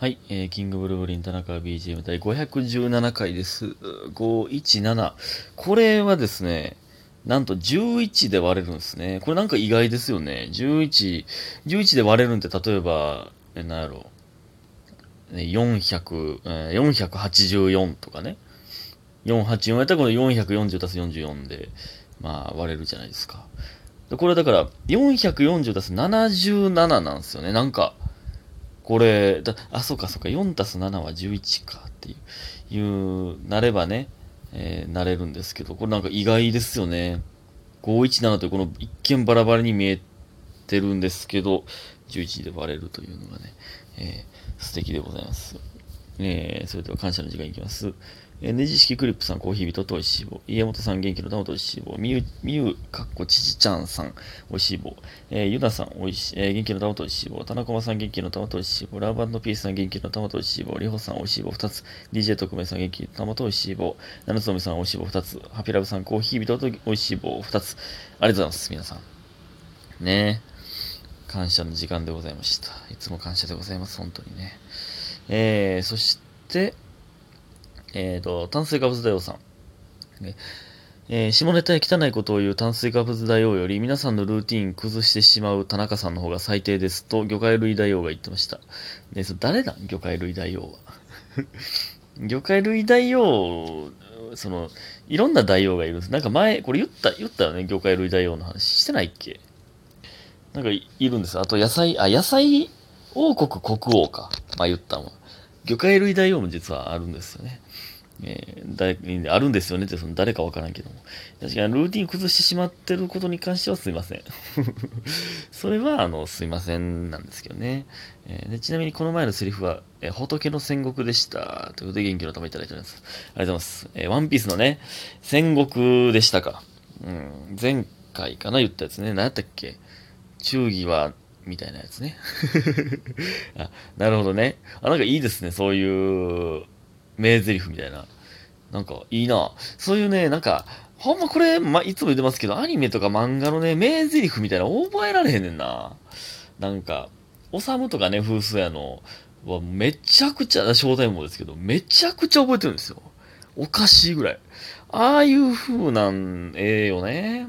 はい、えー、キングブルーブリン田中 BGM 第517回です。517。これはですね、なんと11で割れるんですね。これなんか意外ですよね。11、11で割れるんって例えば、え、なんやろう。ね400、えー484とかね。484やったらこの440足す44で、まあ割れるじゃないですか。これだから、440足す77なんですよね。なんか、これ、だあ、そうかそうか、4たす7は11かっていう、いうなればね、えーなれるんですけど、これなんか意外ですよね。517というこの一見バラバラに見えてるんですけど、11で割れるというのがね、えー素敵でございます。えーそれでは感謝の時間いきます。ネジ式クリップさん、コーヒー人と美味しい棒。家元さん、元気の玉と美味しい棒。みゆ、みゆ、かっこちちちゃんさん、美味しい棒。えーゆなさん、おいしい、えー元気の玉と美味しい棒。田中さん、元気の玉と美味しい棒。ラブピースさん、元気の玉と美味しい棒。りほさん、美味しい棒2つ。DJ 特命さん、元気の玉と美味しい棒。なぬつのみさん、美味しい棒2つ。ハピラブさん、コーヒー人と美味しい棒2つ。ありがとうございます、皆さん。ねえ。感謝の時間でございました。いつも感謝でございます、本当にね。えー、そして、えーと、炭水化物大王さん。ねえー下ネタや汚いことを言う炭水化物大王より皆さんのルーティン崩してしまう田中さんの方が最低ですと魚介類大王が言ってました。ね、それ誰だ魚介類大王は。魚介類大王、その、いろんな大王がいるんです。なんか前、これ言った、言ったよね、魚介類大王の話。してないっけ？なんかいるんです。あと野菜、あ、野菜王国国王か。まあ言ったわ。魚介類大王も実はあるんですよね。えー誰あるんですよねってその誰かわからんけども。確かにルーティン崩してしまってることに関してはすいません。それは、あの、すいませんなんですけどね。えーでちなみにこの前のセリフは、えー仏の戦国でした。ということで元気の玉いただいております。ありがとうございます。えーワンピースのね、戦国でしたか。うん、前回かな言ったやつね。何やったっけ忠義は、みたいなやつね。あ、なるほどね。あ、なんかいいですね。そういう、名台詞みたいな。なんか、いいな。そういうね、なんか、ほんまこれ、ま、いつも言ってますけど、アニメとか漫画のね、名台詞みたいな覚えられへんねんな。なんか、おさむとかね、風水屋の、はめちゃくちゃ、正体もですけど、めちゃくちゃ覚えてるんですよ。おかしいぐらい。ああいう風なん、ええよね。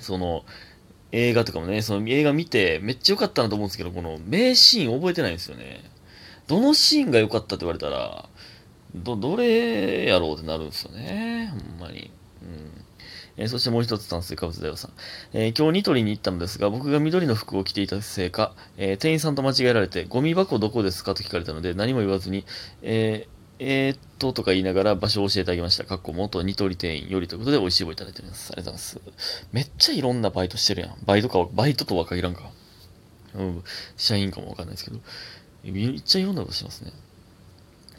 その、映画とかもね、その映画見てめっちゃ良かったなと思うんですけど、この名シーン覚えてないんですよね。どのシーンが良かったって言われたら、ど、どれやろうってなるんですよね。ほんまに。うん。えーそしてもう一つ炭水化物だよさん。えー今日ニトリに行ったのですが、僕が緑の服を着ていたせいか、えー店員さんと間違えられて、ゴミ箱どこですかと聞かれたので、何も言わずに、ええーっととか言いながら場所を教えてあげました。かっこ元ニトリ店員よりということで美味しい棒いただいております。ありがとうございます。めっちゃいろんなバイトしてるやん。バイトか、バイトとは限らんか。うん、社員かもわかんないですけど、めっちゃいろんなことしますね。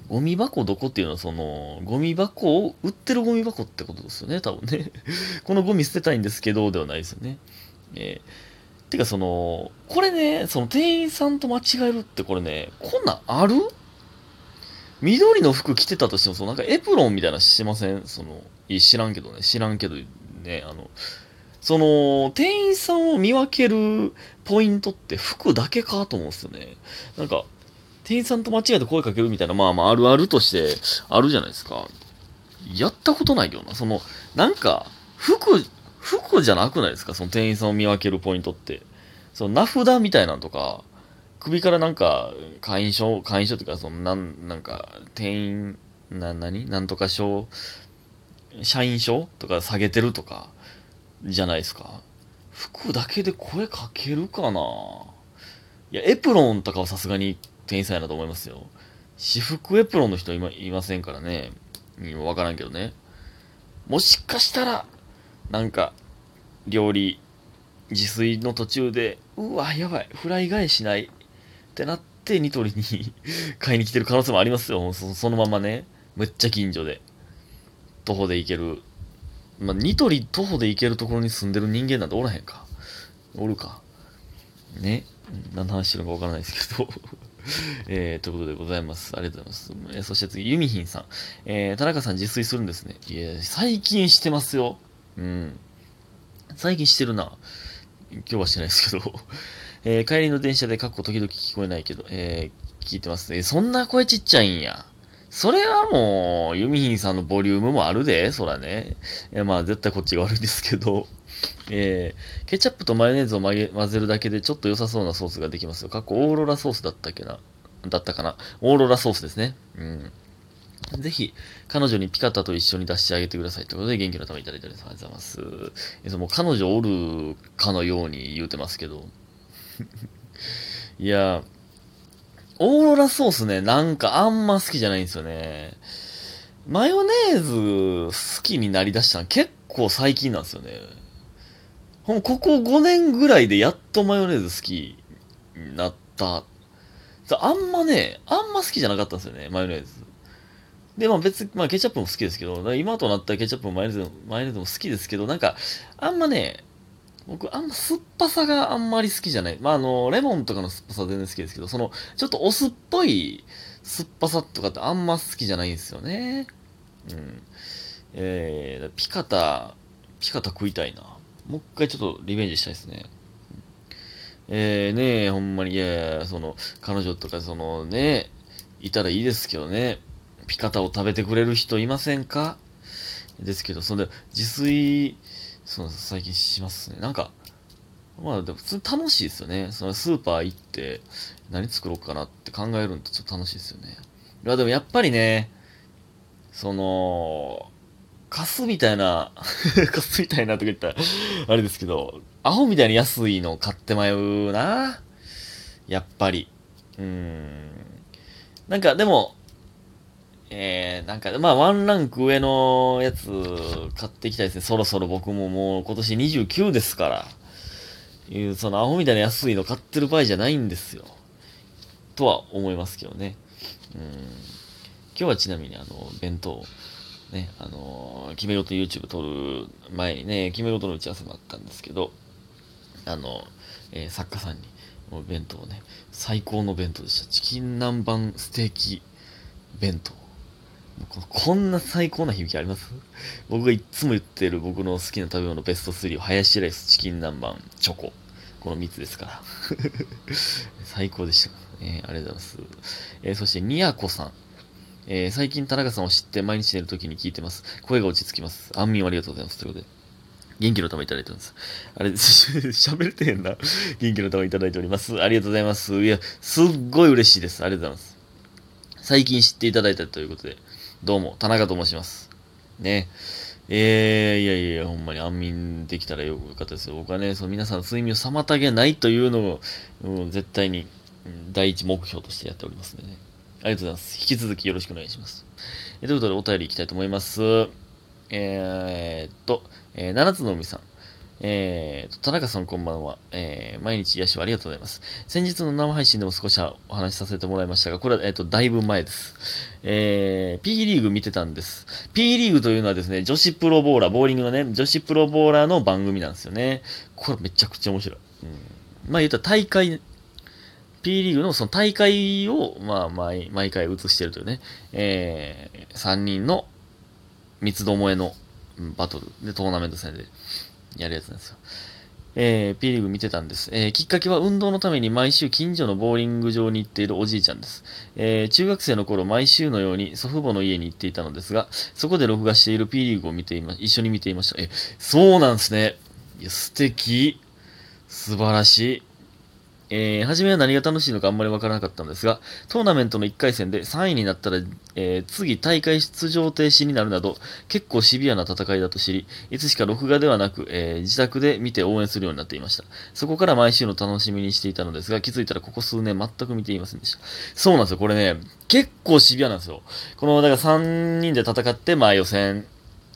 ゴミ箱どこっていうのは、その、ゴミ箱を、売ってるゴミ箱ってことですよね、多分ね。このゴミ捨てたいんですけど、ではないですよね。えー、てかその、これね、その店員さんと間違えるってこれね、こんなんある？緑の服着てたとしても、そのなんかエプロンみたいなしません？その、い知らんけどね、知らんけどね、あの、その、店員さんを見分けるポイントって服だけかと思うんですよね。なんか、店員さんと間違えて声かけるみたいな、まあまああるあるとしてあるじゃないですか。やったことないけどな。その、なんか、服、服じゃなくないですか？その店員さんを見分けるポイントって。その名札みたいなんとか、首からなんか、会員証、会員証というか、その、なん、なんか、店員、な、なになんとか証、社員証とか下げてるとか、じゃないですか。服だけで声かけるかないや、エプロンとかはさすがに店員さんやなと思いますよ。私服エプロンの人いまいませんからね。うんわからんけどね。もしかしたら、なんか、料理、自炊の途中で、うわ、やばい、フライ返しないってなって、ニトリに 買いに来てる可能性もありますよ。そそのままね。めっちゃ近所で。徒歩で行ける。まあ、ニトリ徒歩で行けるところに住んでる人間なんておらへんか。おるか。ね。何の話してるのかわからないですけど。えー、ということでございます。ありがとうございます。えーそして次、ユミヒンさん。えー、田中さん自炊するんですね。いや、最近してますよ。うん。最近してるな。今日はしてないですけど。えー帰りの電車で、かっこ時々聞こえないけど、えー聞いてます。え、そんな声ちっちゃいんや。それはもう、ユミヒンさんのボリュームもあるで、そらね。えまあ、絶対こっちが悪いですけど。えー、ケチャップとマヨネーズを混ぜるだけでちょっと良さそうなソースができますよ。かっこオーロラソースだったっけな？だったかな？オーロラソースですね。うん。ぜひ、彼女にピカタと一緒に出してあげてください。ということで、元気のためいただいておりますありがとうございます。えその彼女おるかのように言うてますけど。いや、オーロラソースね、なんかあんま好きじゃないんですよね。マヨネーズ好きになりだしたの結構最近なんですよね。ここ5年ぐらいでやっとマヨネーズ好きになった。あんまね、あんま好きじゃなかったんですよね、マヨネーズ。で、まあ別、まあケチャップも好きですけど、今となったらケチャップもマヨネーズも、マヨネーズも好きですけど、なんか、あんまね、僕、あんま酸っぱさがあんまり好きじゃない。まあ、あの、レモンとかの酸っぱさ全然好きですけど、その、ちょっとお酢っぽい酸っぱさとかってあんま好きじゃないんですよね。うん。えー、ピカタ、ピカタ食いたいな。もう一回ちょっとリベンジしたいですね。えー、ねえ、ほんまに、いやいや、その、彼女とか、そのね、いたらいいですけどね。ピカタを食べてくれる人いませんか？ですけど、それで、自炊、そう最近しますね。なんか、まあ、でも普通に楽しいですよね。そのスーパー行って、何作ろうかなって考えるのってちょっと楽しいですよね。いや、でもやっぱりね、その、カスみたいな カスみたいなとか言ったらあれですけど、アホみたいに安いの買って迷うな。やっぱり。うん。なんか、でも、えー、なんか、まあ、ワンランク上のやつ買っていきたいですね。そろそろ僕ももう今年29ですから。いう、そのアホみたいな安いの買ってる場合じゃないんですよ。とは思いますけどね。うん。今日はちなみにあの、弁当、ね、あの、決め事 YouTube 撮る前にね、決め事の打ち合わせもあったんですけど、あの、えー、作家さんに、もう弁当をね、最高の弁当でした。チキン南蛮ステーキ弁当。こんな最高な響きあります？僕がいつも言ってる僕の好きな食べ物ベスト3をハヤシライス、チキン南蛮、チョコ。この3つですから。最高でした。えー、ありがとうございます。えー、そして、ニヤコさん。えー、最近田中さんを知って毎日寝るときに聞いてます。声が落ち着きます。安眠ありがとうございます。ということで。元気の玉いただいております。あれ、喋れてへんな。元気の玉いただいております。ありがとうございます。いや、すっごい嬉しいです。ありがとうございます。最近知っていただいたということで。どうも、田中と申します。ね。えー、いやいや、ほんまに安眠できたらよかったですよ。僕はね、その皆さん睡眠を妨げないというのを、うん、絶対に、第一目標としてやっておりますね。ありがとうございます。引き続きよろしくお願いします。えということで、お便りいきたいと思います。えー、っと、えー、七つの海さん。えーと、田中さんこんばんは。えー、毎日癒しをありがとうございます。先日の生配信でも少しお話しさせてもらいましたが、これは、えっ、ー、と、だいぶ前です。えー、P リーグ見てたんです。P リーグというのはですね、女子プロボーラー、ボーリングのね、女子プロボーラーの番組なんですよね。これめちゃくちゃ面白い。うん、まあ言ったら大会、P リーグのその大会を、まあ毎、毎回映してるというね、えー、3人の三つどもえのバトルでトーナメント戦でやるやつなんですよ。えー、P リーグ見てたんです。えー、きっかけは運動のために毎週近所のボーリング場に行っているおじいちゃんです。えー、中学生の頃毎週のように祖父母の家に行っていたのですが、そこで録画している P リーグを見ていま、一緒に見ていました。え、そうなんですね。いや、素敵。素晴らしい。えー、初めは何が楽しいのかあんまりわからなかったんですが、トーナメントの1回戦で3位になったら、えー、次大会出場停止になるなど、結構シビアな戦いだと知り、いつしか録画ではなく、えー、自宅で見て応援するようになっていました。そこから毎週の楽しみにしていたのですが、気づいたらここ数年全く見ていませんでした。そうなんですよ、これね、結構シビアなんですよ。この、だから3人で戦って、まあ予選、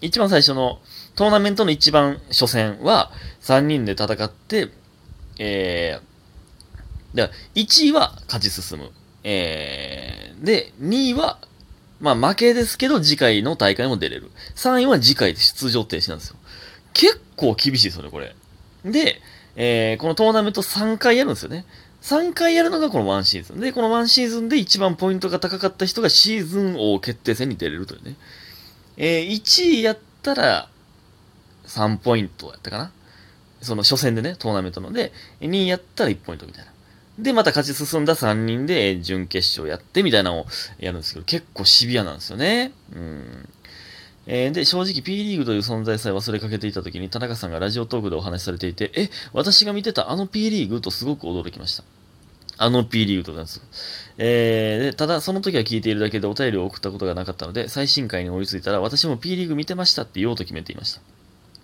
一番最初の、トーナメントの一番初戦は、3人で戦って、えー、だから、1位は勝ち進む。えー、で、2位は、まあ負けですけど、次回の大会も出れる。3位は次回出場停止なんですよ。結構厳しいですよね、これ。で、えー、このトーナメント3回やるんですよね。3回やるのがこの1シーズン。で、この1シーズンで一番ポイントが高かった人がシーズン王決定戦に出れるというね。えー、1位やったら3ポイントやったかな。その初戦でね、トーナメントので、2位やったら1ポイントみたいな。で、また勝ち進んだ3人で準決勝やってみたいなのをやるんですけど、結構シビアなんですよね。うん。えー、で、正直 P リーグという存在さえ忘れかけていた時に田中さんがラジオトークでお話しされていて、え、私が見てたあの P リーグとすごく驚きました。あの P リーグとなんです。えー、で、ただその時は聞いているだけでお便りを送ったことがなかったので、最新回に追いついたら私も P リーグ見てましたって言おうと決めていました。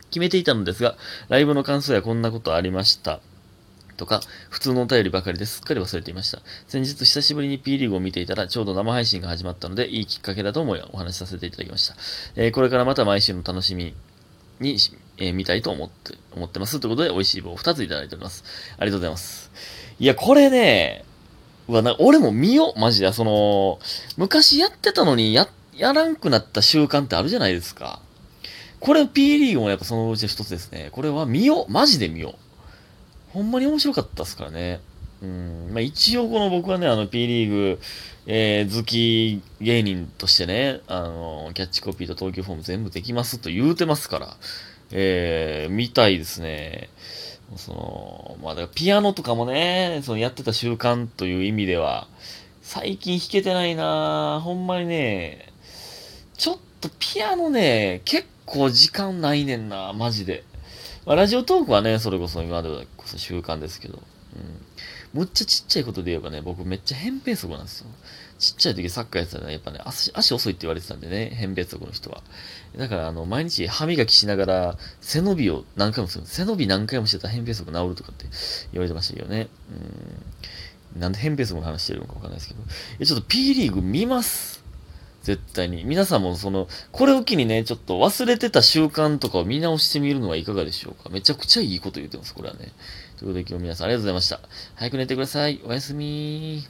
決めていたのですが、ライブの感想やこんなことありました。とか、普通のお便りばかりですっかり忘れていました。先日久しぶりに P リーグを見ていたら、ちょうど生配信が始まったので、いいきっかけだと思いお話しさせていただきました。えー、これからまた毎週の楽しみに、えー、見たいと思って、思ってます。ということで、美味しい棒を2ついただいております。ありがとうございます。いや、これね、うわ、な、俺も見よマジで。その、昔やってたのに、や、やらんくなった習慣ってあるじゃないですか。これ P リーグもやっぱそのうちの一つですね。これは見よマジで見ようほんまに面白かったっすからね。うん。まあ、一応この僕はね、あの P リーグ、えー、好き芸人としてね、あの、キャッチコピーと投球フォーム全部できますと言うてますから、えー、見たいですね。その、まあ、だからピアノとかもね、そのやってた習慣という意味では、最近弾けてないなほんまにね、ちょっとピアノね、結構時間ないねんなマジで。まあ、ラジオトークはね、それこそ今までこそ習慣ですけど、うん。むっちゃちっちゃいことで言えばね、僕めっちゃ扁平足なんですよ。ちっちゃい時サッカーやってたら、ね、やっぱね、足、足遅いって言われてたんでね、扁平足の人は。だから、あの、毎日歯磨きしながら、背伸びを何回もする。背伸び何回もしてたら扁平足治るとかって言われてましたけどね。うん。なんで扁平足の話してるのかわかんないですけど。え、ちょっと P リーグ見ます。絶対に。皆さんもその、これを機にね、ちょっと忘れてた習慣とかを見直してみるのはいかがでしょうか？めちゃくちゃいいこと言ってます、これはね。ということで今日皆さんありがとうございました。早く寝てください。おやすみ